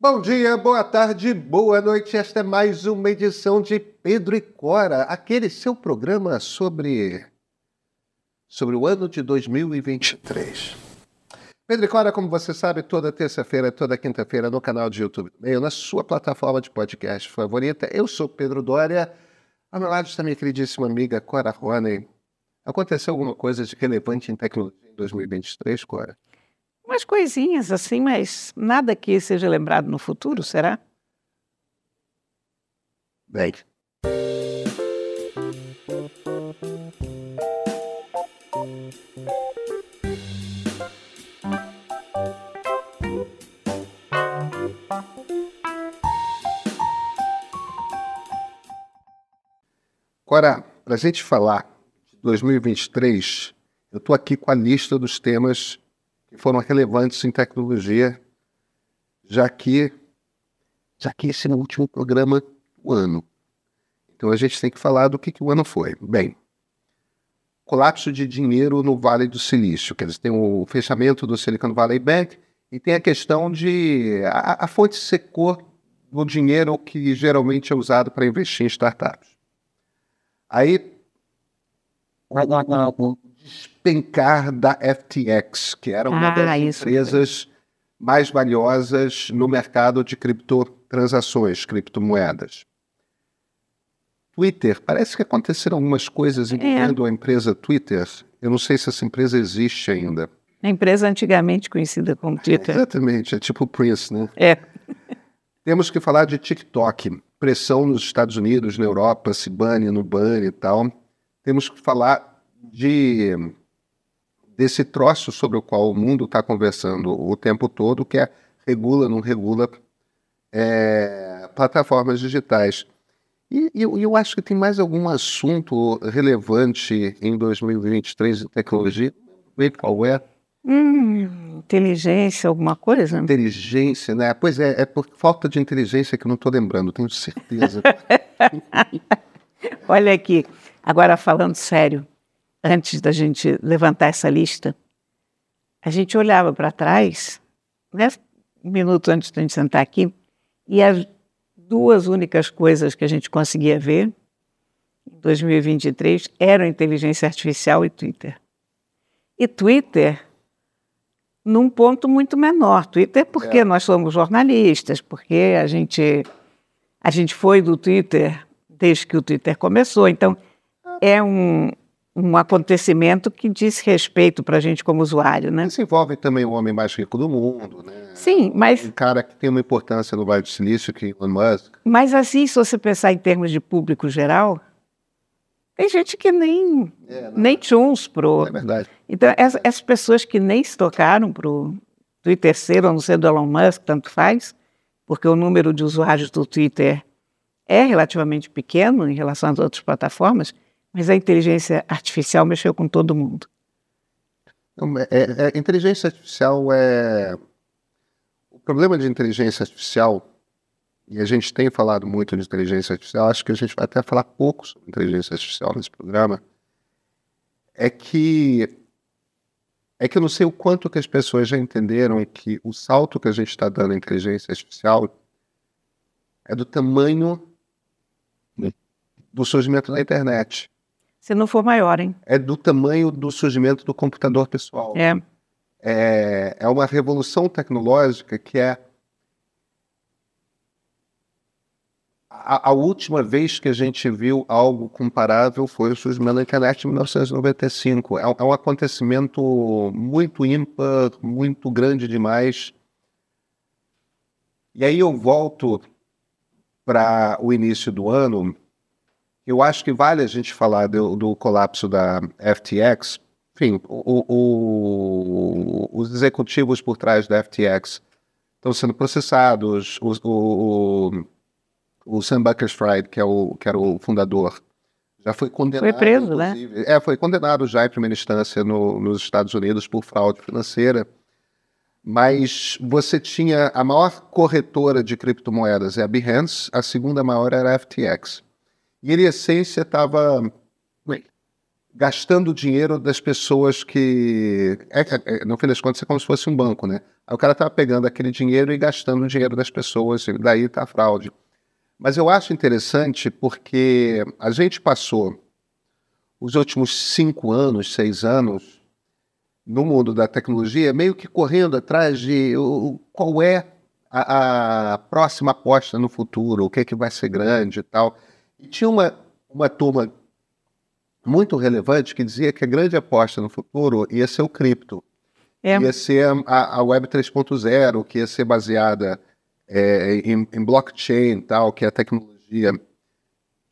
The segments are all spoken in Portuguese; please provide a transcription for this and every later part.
Bom dia, boa tarde, boa noite. Esta é mais uma edição de Pedro e Cora, aquele seu programa sobre sobre o ano de 2023. Pedro e Cora, como você sabe, toda terça-feira, toda quinta-feira no canal de YouTube Meio, na sua plataforma de podcast favorita. Eu sou Pedro Dória. Ao meu lado está minha queridíssima amiga Cora Roney. Aconteceu alguma coisa de relevante em tecnologia em 2023, Cora? Umas coisinhas assim, mas nada que seja lembrado no futuro, será? Bem. Agora, para a gente falar de 2023, eu estou aqui com a lista dos temas que foram relevantes em tecnologia, já que, já que esse é o último programa do ano. Então a gente tem que falar do que, que o ano foi. Bem, colapso de dinheiro no Vale do Silício, quer dizer, tem o fechamento do Silicon Valley Bank e tem a questão de a, a fonte secou do dinheiro que geralmente é usado para investir em startups. Aí despencar da FTX, que era uma ah, das empresas mais valiosas no mercado de criptotransações, criptomoedas. Twitter, parece que aconteceram algumas coisas é. envolvendo é. a empresa Twitter. Eu não sei se essa empresa existe ainda. A empresa antigamente conhecida como Twitter. É, exatamente, é tipo Prince, né? É. Temos que falar de TikTok. Pressão nos Estados Unidos, na Europa, se bane, no bane e tal. Temos que falar de desse troço sobre o qual o mundo está conversando o tempo todo, que é regula, não regula é, plataformas digitais. E, e eu, eu, acho que tem mais algum assunto relevante em 2023 em tecnologia. Vê qual é? Hum, inteligência, alguma coisa? Inteligência, né? Pois é, é por falta de inteligência que eu não estou lembrando, tenho certeza. Olha aqui, agora falando sério, antes da gente levantar essa lista, a gente olhava para trás, né, um minuto antes de a gente sentar aqui, e as duas únicas coisas que a gente conseguia ver em 2023 eram inteligência artificial e Twitter. E Twitter num ponto muito menor. Twitter porque é. nós somos jornalistas, porque a gente a gente foi do Twitter desde que o Twitter começou. Então é um, um acontecimento que diz respeito para a gente como usuário, né? Isso envolve também o homem mais rico do mundo, né? Sim, mas... Um cara que tem uma importância no Vale do Silício, que é Elon Musk. Mas assim, se você pensar em termos de público geral, tem gente que nem, é, nem tchuns pro... É verdade. Então, essas, essas pessoas que nem se tocaram pro Twitter ser ou não ser do Elon Musk, tanto faz, porque o número de usuários do Twitter é relativamente pequeno em relação às outras plataformas, mas a inteligência artificial mexeu com todo mundo. É, é, inteligência artificial é. O problema de inteligência artificial, e a gente tem falado muito de inteligência artificial, acho que a gente vai até falar pouco sobre inteligência artificial nesse programa, é que. É que eu não sei o quanto que as pessoas já entenderam que o salto que a gente está dando à inteligência artificial é do tamanho do surgimento da internet. Se não for maior, hein? É do tamanho do surgimento do computador pessoal. É. É, é uma revolução tecnológica que é. A, a, última vez que a gente viu algo comparável foi o surgimento da internet em 1995. É, é um acontecimento muito ímpar, muito grande demais. E aí eu volto para o início do ano eu acho que vale a gente falar do, do colapso da FTX. Enfim, o, o, os executivos por trás da FTX estão sendo processados. O, o, o Sam Bankers-Fried, que, é o, que era o fundador, já foi condenado. Foi preso, né? É, foi condenado já em primeira instância no, nos Estados Unidos por fraude financeira. Mas você tinha a maior corretora de criptomoedas é a Behance, a segunda maior era a FTX. E ele, em essência, estava gastando dinheiro das pessoas que, é, é, no fim das contas, é como se fosse um banco, né? Aí o cara estava pegando aquele dinheiro e gastando o dinheiro das pessoas, e daí está a fraude. Mas eu acho interessante porque a gente passou os últimos cinco anos, seis anos, no mundo da tecnologia, meio que correndo atrás de o, qual é a, a, próxima aposta no futuro, o que é que vai ser grande e tal. E tinha uma, uma turma muito relevante que dizia que a grande aposta no futuro ia ser o cripto. É. Ia ser a, a Web 3.0, que ia ser baseada é, em, em, blockchain tal, que é a tecnologia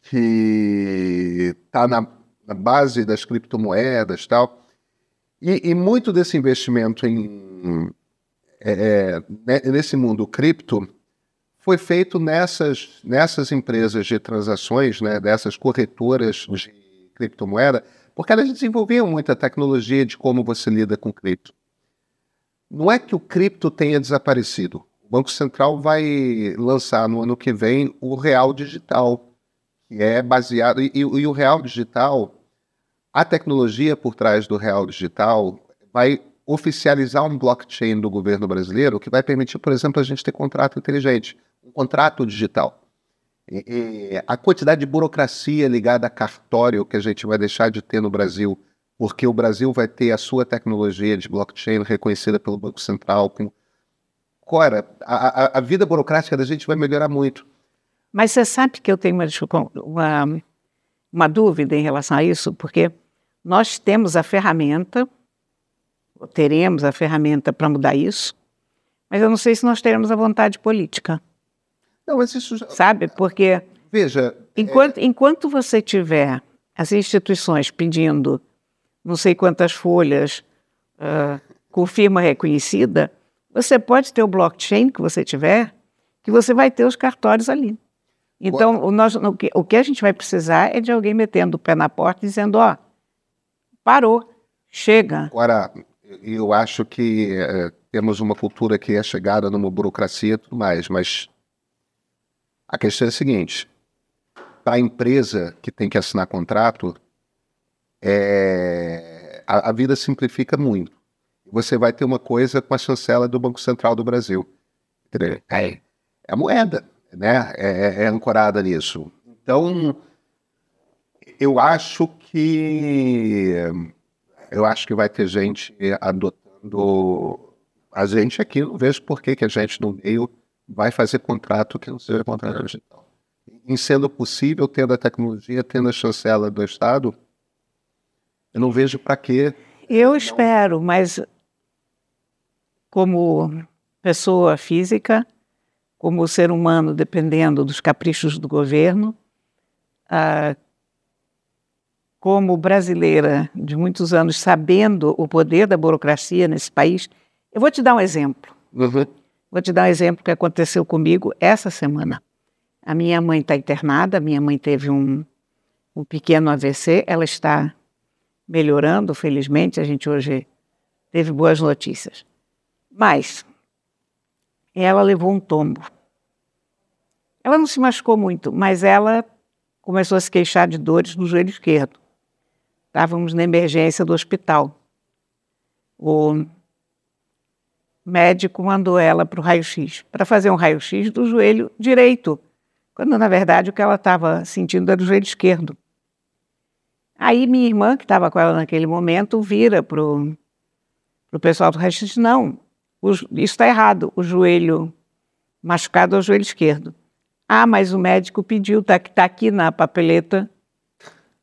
que está na, na, base das criptomoedas tal. E, e muito desse investimento em, é, é nesse mundo cripto foi feito nessas, nessas empresas de transações, né, dessas corretoras de criptomoeda, porque elas desenvolviam muita tecnologia de como você lida com cripto. Não é que o cripto tenha desaparecido. O Banco Central vai lançar no ano que vem o Real Digital, que é baseado. E, e, o Real Digital, a tecnologia por trás do Real Digital vai oficializar um blockchain do governo brasileiro que vai permitir, por exemplo, a gente ter contrato inteligente, contrato digital. E, e a quantidade de burocracia ligada a cartório que a gente vai deixar de ter no Brasil porque o Brasil vai ter a sua tecnologia de blockchain reconhecida pelo Banco Central. Com... Cora, a, a, vida burocrática da gente vai melhorar muito. Mas você sabe que eu tenho uma, uma, uma dúvida em relação a isso, porque nós temos a ferramenta, teremos a ferramenta para mudar isso, mas eu não sei se nós teremos a vontade política. Não, mas isso já... Sabe? Porque. Veja. Enquanto, é... enquanto você tiver as instituições pedindo não sei quantas folhas uh, com firma reconhecida, você pode ter o blockchain que você tiver, que você vai ter os cartórios ali. Então, o, nós, o, que, o que a gente vai precisar é de alguém metendo o pé na porta e dizendo, ó, parou, chega. Agora, eu acho que é, temos uma cultura que é chegada numa burocracia e tudo mais, mas a questão é a seguinte, para a empresa que tem que assinar contrato, é, a, a, vida simplifica muito. Você vai ter uma coisa com a chancela do Banco Central do Brasil. É, é moeda, né? É, é ancorada nisso. Então, eu acho que eu acho que vai ter gente adotando. A gente aqui não vejo por que, que a gente no meio vai fazer contrato que não seja contrato digital. Em sendo possível, tendo a tecnologia, tendo a chancela do Estado, eu não vejo para quê. Eu não... espero, mas como pessoa física, como ser humano, dependendo dos caprichos do governo, ah, como brasileira de muitos anos, sabendo o poder da burocracia nesse país, eu vou te dar um exemplo. Uhum. Vou te dar um exemplo que aconteceu comigo essa semana. A minha mãe está internada, minha mãe teve um, um pequeno AVC, ela está melhorando, felizmente, a gente hoje teve boas notícias. Mas ela levou um tombo. Ela não se machucou muito, mas ela começou a se queixar de dores no joelho esquerdo. Estávamos na emergência do hospital. O médico mandou ela para o raio-x, para fazer um raio-x do joelho direito, quando na verdade o que ela estava sentindo era o joelho esquerdo. Aí minha irmã, que estava com ela naquele momento, vira para o pessoal do diz, não, o, isso está errado, o joelho machucado é o joelho esquerdo. Ah, mas o médico pediu, está tá aqui na papeleta,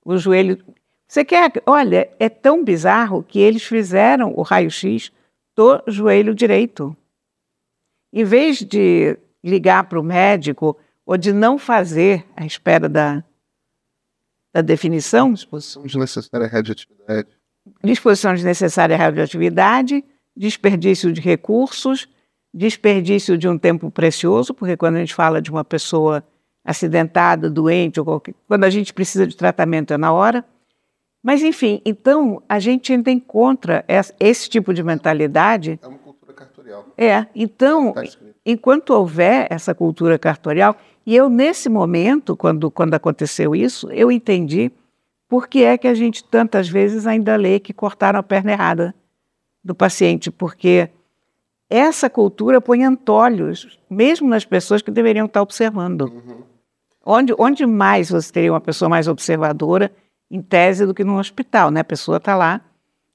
o joelho... Você quer... Olha, é tão bizarro que eles fizeram o raio-x do joelho direito. Em vez de ligar para o médico ou de não fazer a espera da, da definição. Disposição de necessária radioatividade. Disposição de necessária radioatividade, desperdício de recursos, desperdício de um tempo precioso, porque quando a gente fala de uma pessoa acidentada, doente, ou qualquer, quando a gente precisa de tratamento é na hora. Mas, enfim, então a gente ainda encontra esse tipo de mentalidade. É uma cultura cartorial. É, então, tá enquanto houver essa cultura cartorial, e eu, nesse momento, quando, quando aconteceu isso, eu entendi por que é que a gente tantas vezes ainda lê que cortaram a perna errada do paciente, porque essa cultura põe antolhos, mesmo nas pessoas que deveriam estar observando. Uhum. Onde, onde mais você teria uma pessoa mais observadora, em tese, do que no hospital? Né? A pessoa está lá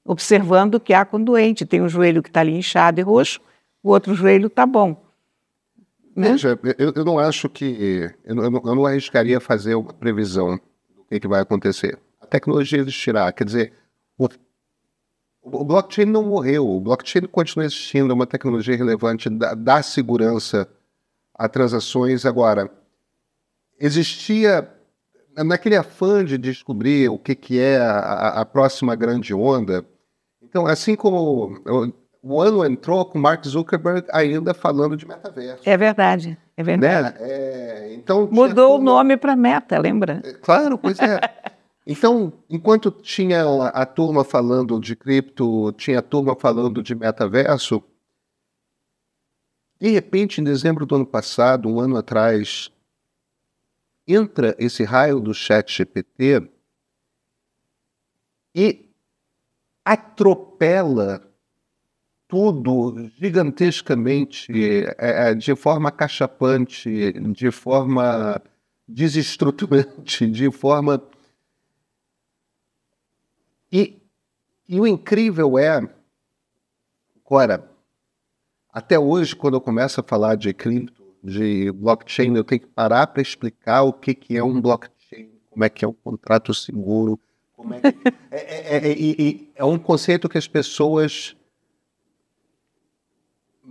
observando o que há com o doente. Tem um joelho que está ali inchado e roxo, o outro joelho está bom. Né? Veja, eu, eu, não acho que. Eu não, eu não arriscaria fazer uma previsão do que, que vai acontecer. A tecnologia existirá. Quer dizer, o, o blockchain não morreu. O blockchain continua existindo, é uma tecnologia relevante, dá, dá segurança a transações. Agora, existia naquele afã de descobrir o que, que é a, a próxima grande onda. Então, assim como o ano entrou com Mark Zuckerberg ainda falando de metaverso. É verdade, é verdade. Né? É, então, Mudou o nome para Meta, lembra? É, claro, pois é. Então, enquanto tinha a turma falando de cripto, tinha a turma falando de metaverso, de repente, em dezembro do ano passado, um ano atrás, entra esse raio do chat GPT e atropela tudo gigantescamente, é, é, de forma cachapante, de forma desestruturante, de forma. E, e o incrível é, agora, até hoje, quando eu começo a falar de cripto, de blockchain, eu tenho que parar para explicar o que, que é um blockchain, como é que é um contrato seguro, como é, que... é, é, é, é um conceito que as pessoas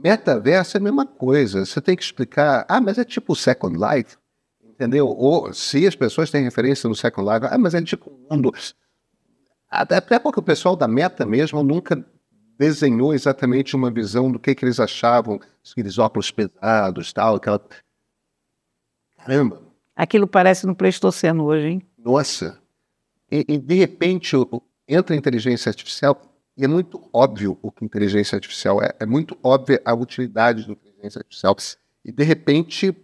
Metaverso é a mesma coisa. Você tem que explicar. Ah, mas é tipo Second Life, entendeu? Ou se as pessoas têm referência no Second Life, ah, mas é tipo um mundo. Até porque o pessoal da Meta mesmo nunca desenhou exatamente uma visão do que, que eles achavam, aqueles óculos pesados, tal, aquela. Caramba! Aquilo parece no Pleistoceno hoje, hein? Nossa! E, e de repente entra a inteligência artificial e é muito óbvio o que inteligência artificial é. É muito óbvia a utilidade da inteligência artificial. E, de repente,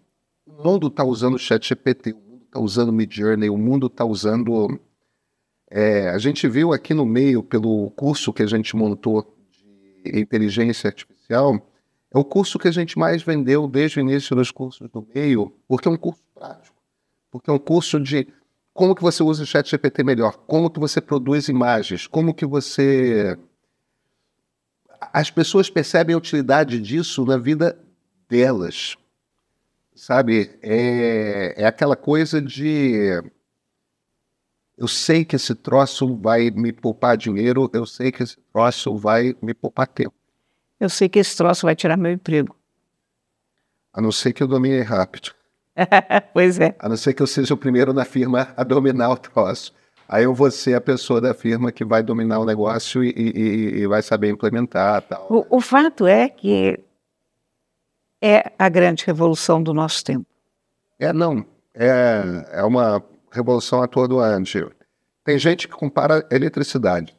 o mundo está usando o chat GPT, o mundo está usando o Midjourney, o mundo está usando... É, a gente viu aqui no meio, pelo curso que a gente montou inteligência artificial, é o curso que a gente mais vendeu desde o início dos cursos do meio, porque é um curso prático, porque é um curso de como que você usa o chat GPT melhor, como que você produz imagens, como que você... As pessoas percebem a utilidade disso na vida delas, sabe? É, é aquela coisa de... Eu sei que esse troço vai me poupar dinheiro, eu sei que esse troço vai me poupar tempo. Eu sei que esse troço vai tirar meu emprego. A não ser que eu domine rápido. pois é. A não ser que eu seja o primeiro na firma a dominar o troço. Aí eu vou ser a pessoa da firma que vai dominar o negócio e, e, e vai saber implementar. Tal. O, o fato é que é a grande revolução do nosso tempo. É, não. É, é uma revolução a todo ano. Tem gente que compara eletricidade.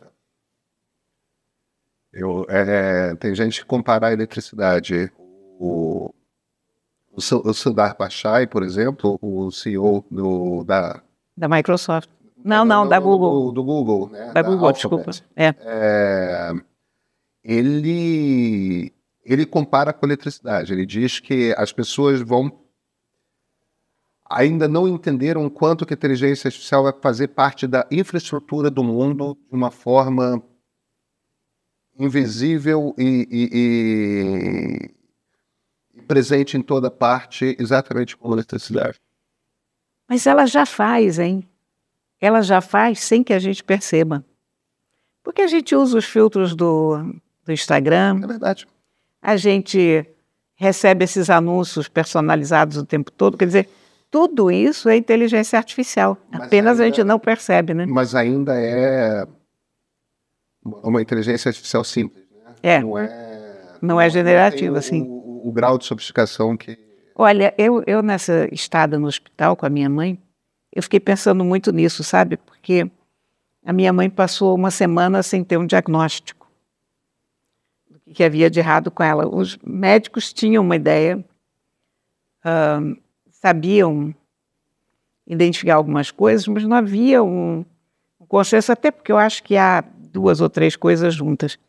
Eu, é, tem gente que compara a eletricidade. O, o, Sundar Pichai, por exemplo, o CEO do, da... Da Microsoft. Não, não, da Google. Do, do Google, né? Da, da Google, desculpa. É. é. ele, ele compara com a eletricidade. Ele diz que as pessoas vão ainda não entenderam quanto que a inteligência artificial vai fazer parte da infraestrutura do mundo de uma forma invisível e, e, presente em toda parte, exatamente como a eletricidade. Mas ela já faz, hein? Ela já faz sem que a gente perceba. Porque a gente usa os filtros do, do Instagram. É verdade. A gente recebe esses anúncios personalizados o tempo todo. Quer dizer, tudo isso é inteligência artificial. Mas Apenas ainda, a gente não percebe, né? Mas ainda é uma inteligência artificial simples. Né? É. Não é, não é generativa, sim o grau de sofisticação que. Olha, eu, eu nessa estada no hospital com a minha mãe, eu fiquei pensando muito nisso, sabe? Porque a minha mãe passou uma semana sem ter um diagnóstico do que havia de errado com ela. Os médicos tinham uma ideia, sabiam identificar algumas coisas, mas não havia um, um consenso, até porque eu acho que há duas ou três coisas juntas.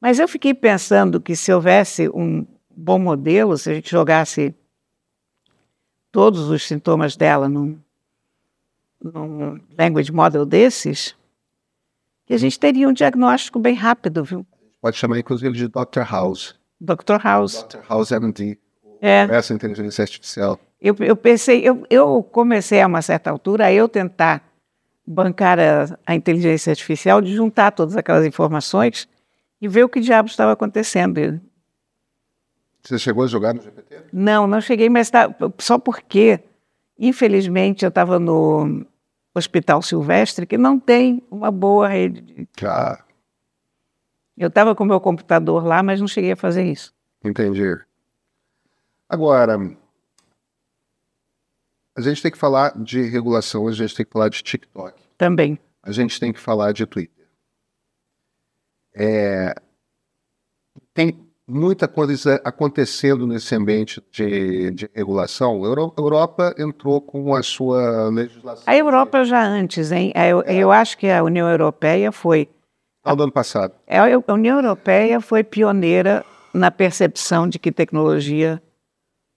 Mas eu fiquei pensando que se houvesse um bom modelo, se a gente jogasse todos os sintomas dela num, num language model desses, que a gente teria um diagnóstico bem rápido, viu? Pode chamar inclusive de Dr. House. Dr. House. Dr. House MD. É. Essa inteligência artificial. Eu, eu pensei, eu, eu comecei a uma certa altura a eu tentar bancar a, a inteligência artificial de juntar todas aquelas informações e ver o que diabo estava acontecendo. Você chegou a jogar no GPT? Não, não cheguei, mas tá, só porque, infelizmente, eu estava no Hospital Silvestre, que não tem uma boa rede. Ah, Eu estava com o meu computador lá, mas não cheguei a fazer isso. entendi. Agora, a gente tem que falar de regulação, a gente tem que falar de TikTok, Também. a gente tem que falar de Twitter. É, tem muita coisa acontecendo nesse ambiente de, de regulação. A Euro- Europa entrou com a sua legislação. A Europa já antes, hein? Eu, eu acho que a União Europeia foi Final do ano passado. É, A União Europeia foi pioneira na percepção de que tecnologia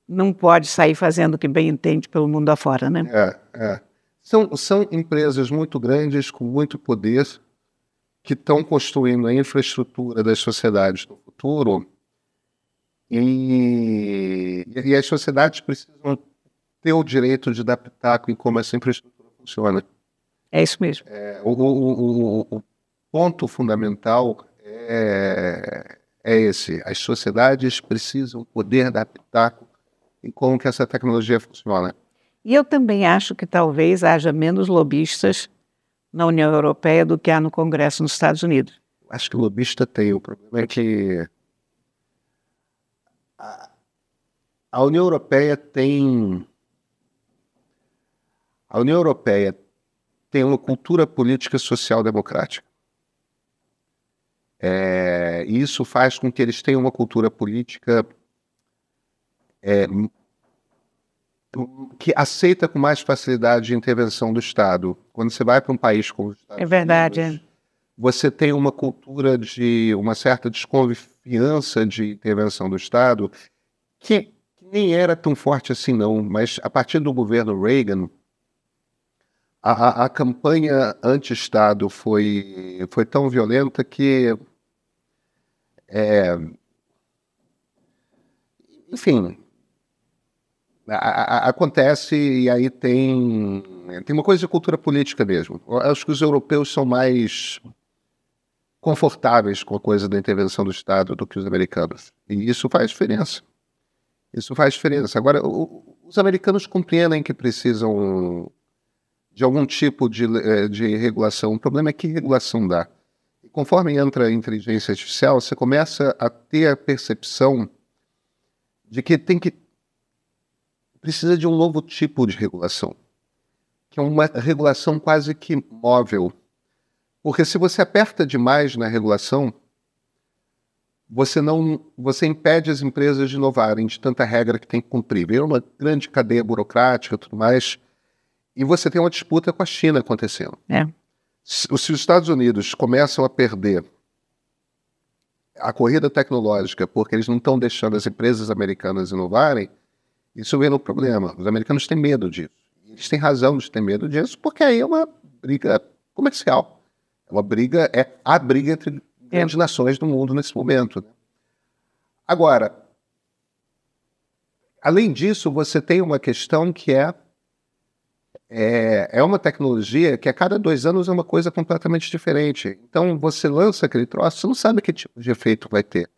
não pode sair fazendo o que bem entende pelo mundo afora, né? É, é. São, são empresas muito grandes, com muito poder, que estão construindo a infraestrutura das sociedades do futuro e, e as sociedades precisam ter o direito de dar pitaco em como essa infraestrutura funciona. É isso mesmo. É, o, o- o- o ponto fundamental é, é esse. As sociedades precisam poder pitaco em como que essa tecnologia funciona. E eu também acho que talvez haja menos lobistas na União Europeia do que há no Congresso nos Estados Unidos. Acho que o lobista tem. O problema é que a, a União Europeia tem. A União Europeia tem uma cultura política social democrática. É, e isso faz com que eles tenham uma cultura política é, que aceita com mais facilidade a intervenção do Estado. Quando você vai para um país como os Estados É verdade, Unidos, você tem uma cultura de uma certa desconfiança de intervenção do Estado que, que nem era tão forte assim não, mas a partir do governo Reagan a, a- a campanha anti-Estado foi, foi tão violenta que é, enfim acontece e aí tem tem uma coisa de cultura política mesmo. Eu Acho que os europeus são mais confortáveis com a coisa da intervenção do Estado do que os americanos. E isso faz diferença. Isso faz diferença. Agora, o- os americanos compreendem que precisam de algum tipo de, eh, de regulação. O problema é que regulação dá. E conforme entra a inteligência artificial, você começa a ter a percepção de que tem que precisa de um novo tipo de regulação, que é uma regulação quase que móvel. Porque se você aperta demais na regulação, você não, você impede as empresas de inovarem de tanta regra que tem que cumprir. Vira uma grande cadeia burocrática e tudo mais. E você tem uma disputa com a China acontecendo. É. Se, se os Estados Unidos começam a perder a corrida tecnológica porque eles não estão deixando as empresas americanas inovarem, isso vira um problema. Os americanos têm medo disso. Eles têm razão de ter medo disso, porque aí é uma briga comercial. É uma briga, é a briga entre grandes nações do mundo nesse momento. né? Agora, além disso, você tem uma questão que é, é é uma tecnologia que a cada dois anos é uma coisa completamente diferente. Então, você lança aquele troço, você não sabe que tipo de efeito vai ter.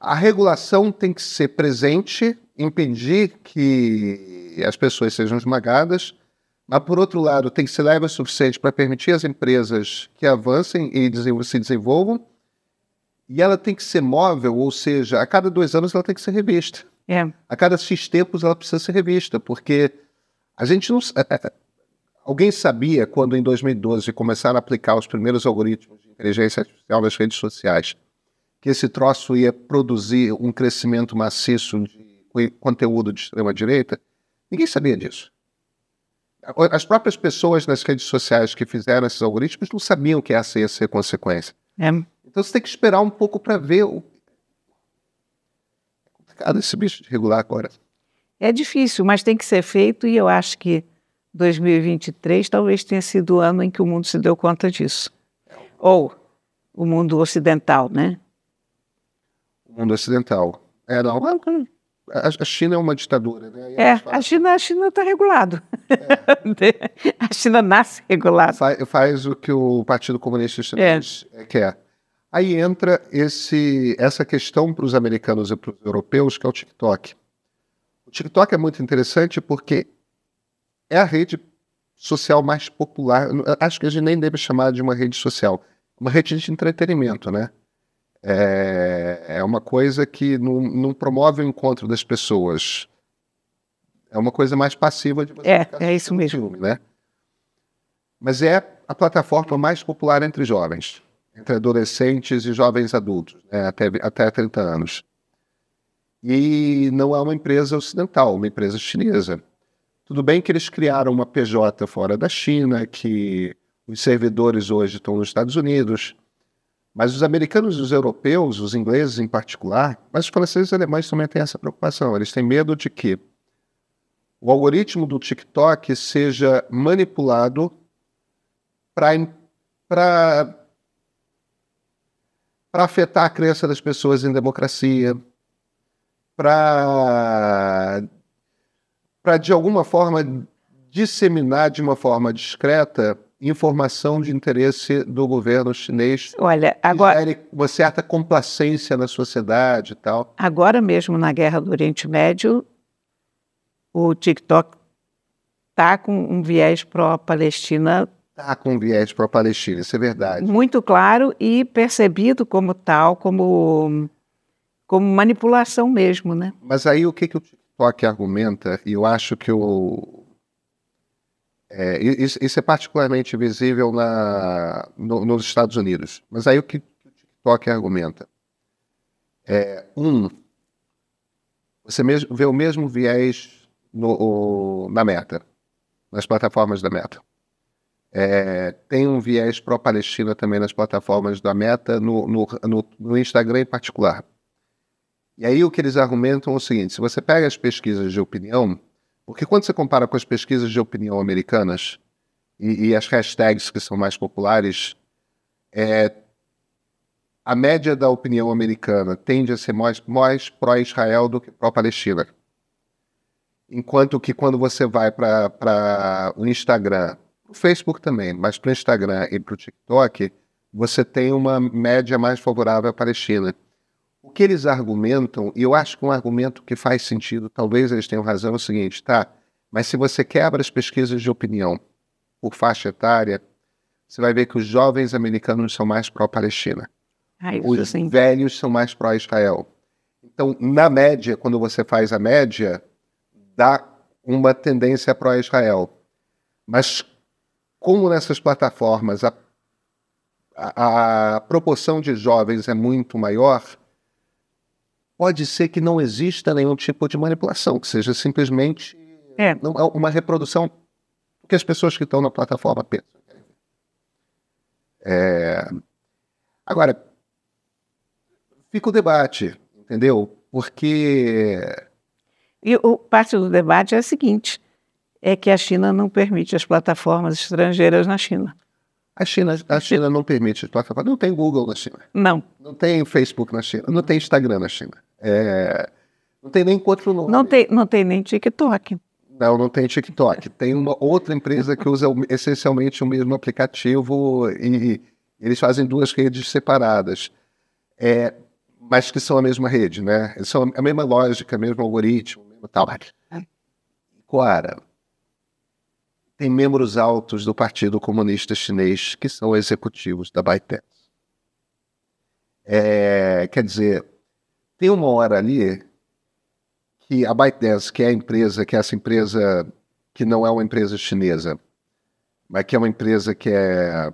A regulação tem que ser presente, impedir que as pessoas sejam esmagadas, mas, por outro lado, tem que ser leve o suficiente para permitir às empresas que avancem e se desenvolvam, e ela tem que ser móvel, ou seja, a cada dois anos ela tem que ser revista. É. A cada X tempos ela precisa ser revista, porque a gente não. é, é, Alguém sabia quando em 2012 começaram a aplicar os primeiros algoritmos de inteligência artificial nas redes sociais que esse troço ia produzir um crescimento maciço de co- conteúdo de extrema direita? Ninguém sabia disso. As próprias pessoas nas redes sociais que fizeram esses algoritmos não sabiam que essa ia ser a consequência. É. Então você tem que esperar um pouco para ver o. É complicado esse bicho de regular agora. É difícil, mas tem que ser feito e eu acho que 2023 talvez tenha sido o ano em que o mundo se deu conta disso. Ou o mundo ocidental, né? O mundo ocidental. É, não. A China é uma ditadura, né? É, a China a China está regulado. É. a China nasce regulada. Faz, faz, o que o Partido Comunista Chinês é. quer. Aí entra esse, essa questão para os americanos e para os europeus, que é o TikTok. O TikTok é muito interessante porque é a rede social mais popular. Acho que a gente nem deve chamar de uma rede social, uma rede de entretenimento, né? É, é uma coisa que não, não, promove o encontro das pessoas. É uma coisa mais passiva de você É, é isso mesmo. Filme, né? Mas é a plataforma mais popular entre jovens, entre adolescentes e jovens adultos, né? até, até 30 anos. E não é uma empresa ocidental, uma empresa chinesa. Tudo bem que eles criaram uma PJ fora da China, que os servidores hoje estão nos Estados Unidos, mas os americanos e os europeus, os ingleses em particular, mas os franceses e alemães também têm essa preocupação. Eles têm medo de que o algoritmo do TikTok seja manipulado para afetar a crença das pessoas em democracia, para de alguma forma disseminar de uma forma discreta informação de interesse do governo chinês. Olha, agora uma certa complacência na sociedade e tal. Agora mesmo na guerra do Oriente Médio, o TikTok está com um viés pró-Palestina. Está com um viés pró-Palestina, isso é verdade. Muito claro e percebido como tal, como, como manipulação mesmo, né? Mas aí o que, que o TikTok argumenta, e eu acho que o, é, isso, isso, é particularmente visível na, no, nos Estados Unidos. Mas aí o que, o TikTok argumenta? É, um, você mesmo, vê o mesmo viés no, o, na meta, nas plataformas da meta. É, tem um viés pró-Palestina também nas plataformas da meta, no, no, no, no Instagram em particular. E aí o que eles argumentam é o seguinte: se você pega as pesquisas de opinião, porque quando você compara com as pesquisas de opinião americanas e, e as hashtags que são mais populares, é, a média da opinião americana tende a ser mais, mais pró-Israel do que pró-Palestina. Enquanto que quando você vai para o Instagram, o Facebook também, mas para o Instagram e para o TikTok, você tem uma média mais favorável à Palestina. O que eles argumentam, e eu acho que um argumento que faz sentido, talvez eles tenham razão, é o seguinte, tá? Mas se você quebra as pesquisas de opinião por faixa etária, você vai ver que os jovens americanos são mais pró-Palestina. os sim. velhos são mais pró-Israel. Então, na média, quando você faz a média, dá uma tendência pró-Israel. Mas como nessas plataformas a, a, a proporção de jovens é muito maior, pode ser que não exista nenhum tipo de manipulação, que seja simplesmente é. uma reprodução do que as pessoas que estão na plataforma pensam. É... Agora, fica o debate, entendeu? Porque. E o parte do debate é a seguinte: é que a China não permite as plataformas estrangeiras na China. A China, a China não permite plataformas. Não tem Google na China. Não. Não tem Facebook na China. Não tem Instagram na China. É, não tem nem outro nome. Não tem, não tem nem TikTok. Não, não tem TikTok. Tem uma outra empresa que usa essencialmente o mesmo aplicativo e eles fazem duas redes separadas, é, mas que são a mesma rede, né? São a mesma lógica, o mesmo algoritmo, mesmo tal. Agora, tem membros altos do Partido Comunista Chinês que são executivos da ByteDance. É, quer dizer, tem uma hora ali que a ByteDance, que é a empresa, que é essa empresa que não é uma empresa chinesa, mas que é uma empresa que é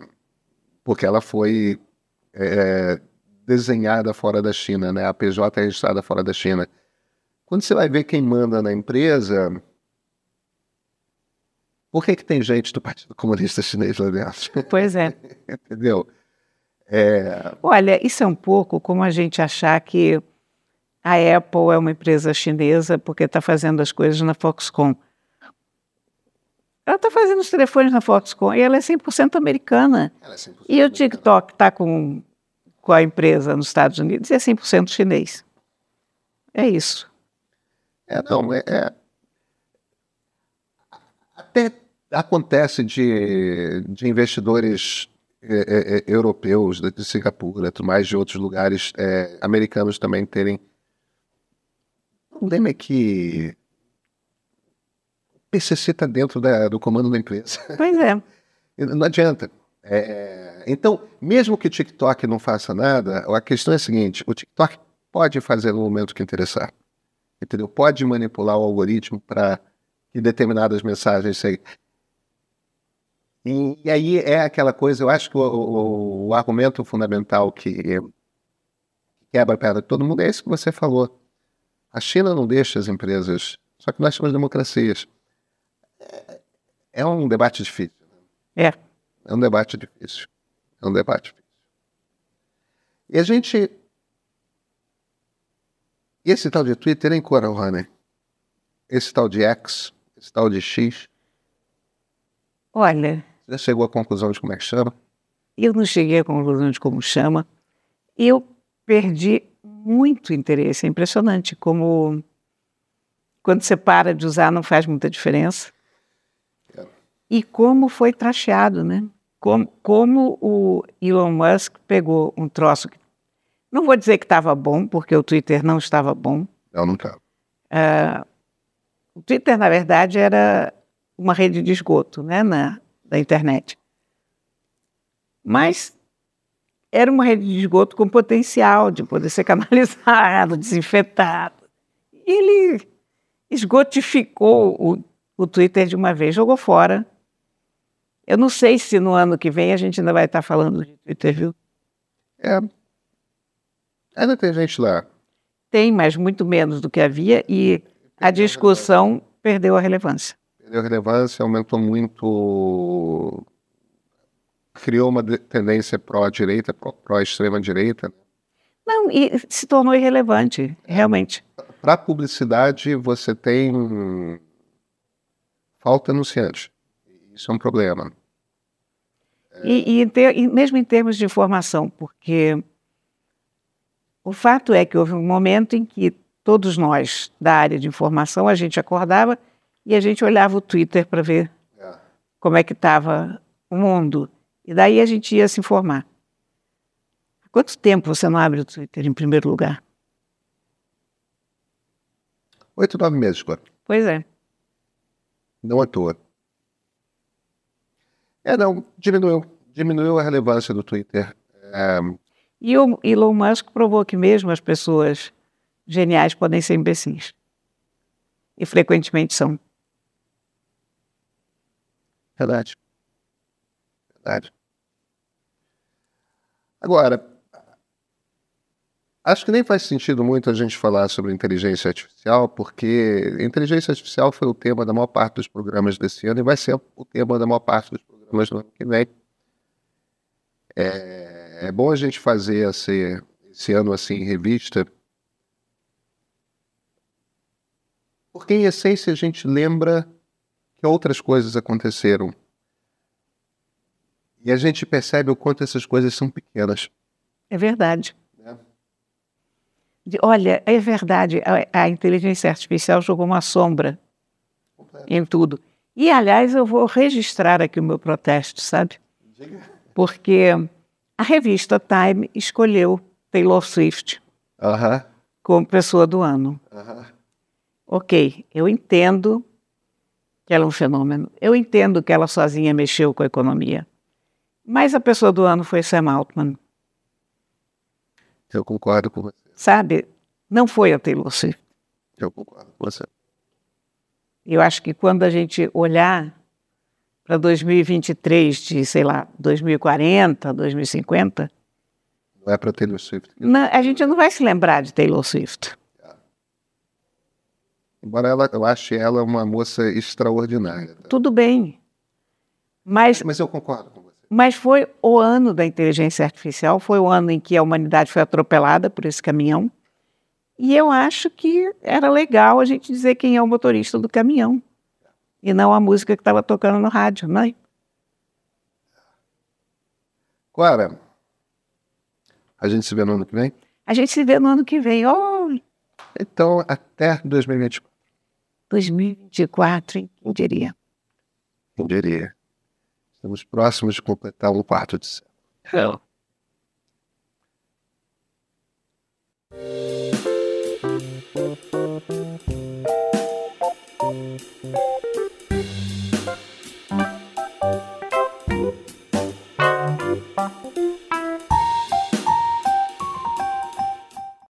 porque ela foi é, desenhada fora da China, né? A PJ é registrada fora da China. Quando você vai ver quem manda na empresa, por que, que tem gente do Partido Comunista Chinês lá dentro? Pois é. Entendeu? É, Olha, isso é um pouco como a gente achar que a Apple é uma empresa chinesa porque está fazendo as coisas na Foxconn. Ela está fazendo os telefones na Foxconn e ela é 100% americana. ela é 100% E o TikTok está com, com a empresa nos Estados Unidos e é 100% chinês. É isso. É, não, é, é- Até acontece de, de investidores é, é, é, europeus, de Singapura, mais, de outros lugares é, americanos também terem. O problema é que o PCC está dentro da- do comando da empresa. Pois é. Não adianta. É, então, mesmo que o TikTok não faça nada, a questão é a seguinte: o TikTok pode fazer no momento que interessar. Entendeu? Pode manipular o algoritmo para que determinadas mensagens cheguem. E, e aí é aquela coisa, eu acho que o, o- o argumento fundamental que quebra a perna de todo mundo é esse que você falou. A China não deixa as empresas, só que nós temos democracias. É, é um debate difícil. É. É um debate difícil. É um debate difícil. E a gente. E esse tal de Twitter, hein, Cora Rony? Esse tal de X, esse tal de X, Olha, já chegou à conclusão de como é que chama? eu não cheguei à conclusão de como chama. Eu perdi muito interesse. É impressionante como quando você para de usar não faz muita diferença. E como foi tracheado, né? Como, como o Elon Musk pegou um troço que não vou dizer que estava bom, porque o Twitter não estava bom. Não, não tá. O Twitter, na verdade, era uma rede de esgoto né, na, da internet. Mas era uma rede de esgoto com potencial de poder ser canalizado, desinfetado. Ele esgotificou o, o Twitter de uma vez, jogou fora. Eu não sei se no ano que vem a gente ainda vai estar falando de Twitter, viu? É. Ainda tem gente lá. Tem, mas muito menos do que havia, e a discussão perdeu a relevância. Perdeu relevância, aumentou muito. Criou uma tendência pró-direita, pró- pró-extrema-direita. Não, e se tornou irrelevante, realmente. Para publicidade, você tem falta anunciante. Isso é um problema. E, e ter- e mesmo em termos de informação, porque o fato é que houve um momento em que todos nós da área de informação, a gente acordava e a gente olhava o Twitter para ver como é que estava o mundo. E daí a gente ia se informar. Há quanto tempo você não abre o Twitter em primeiro lugar? Oito, nove meses agora. Pois é. Não à toa. É, não, diminuiu. Diminuiu a relevância do Twitter. É, E o Elon Musk provou que mesmo as pessoas geniais podem ser imbecis. E frequentemente são. Verdade. Verdade. Agora, acho que nem faz sentido muito a gente falar sobre inteligência artificial, porque inteligência artificial foi o tema da maior parte dos programas desse ano e vai ser o tema da maior parte dos programas do ano que vem. É, é bom a gente fazer esse, esse ano assim em revista, porque em essência a gente lembra que outras coisas aconteceram. E a gente percebe o quanto essas coisas são pequenas. É verdade. De- Olha, é verdade, a, a inteligência artificial jogou uma sombra em tudo. E, aliás, eu vou registrar aqui o meu protesto, sabe? Porque a revista Time escolheu Taylor Swift Aham, como pessoa do ano. aham. Ok, eu entendo que ela é um fenômeno, eu entendo que ela sozinha mexeu com a economia. Mas a pessoa do ano foi Sam Altman, Eu concordo com você. sabe? Não foi a Taylor Swift. Eu concordo com você. Eu acho que quando a gente olhar para 2023, de, sei lá, 2040, 2050, Não é para Taylor Swift. na- a gente não vai se lembrar de Taylor Swift. Embora ela, eu ache ela uma moça extraordinária. tá? Tudo bem. Mas Mas eu concordo com você. Mas foi o ano da inteligência artificial, foi o ano em que a humanidade foi atropelada por esse caminhão. E eu acho que era legal a gente dizer quem é o motorista do caminhão. E não a música que estava tocando no rádio, não é? Clara, a gente se vê no ano que vem? A gente se vê no ano que vem. Oh, Então, até 2024. 2024, hein? Quem diria? Quem diria? Estamos próximos de completar um quarto de século. Oh.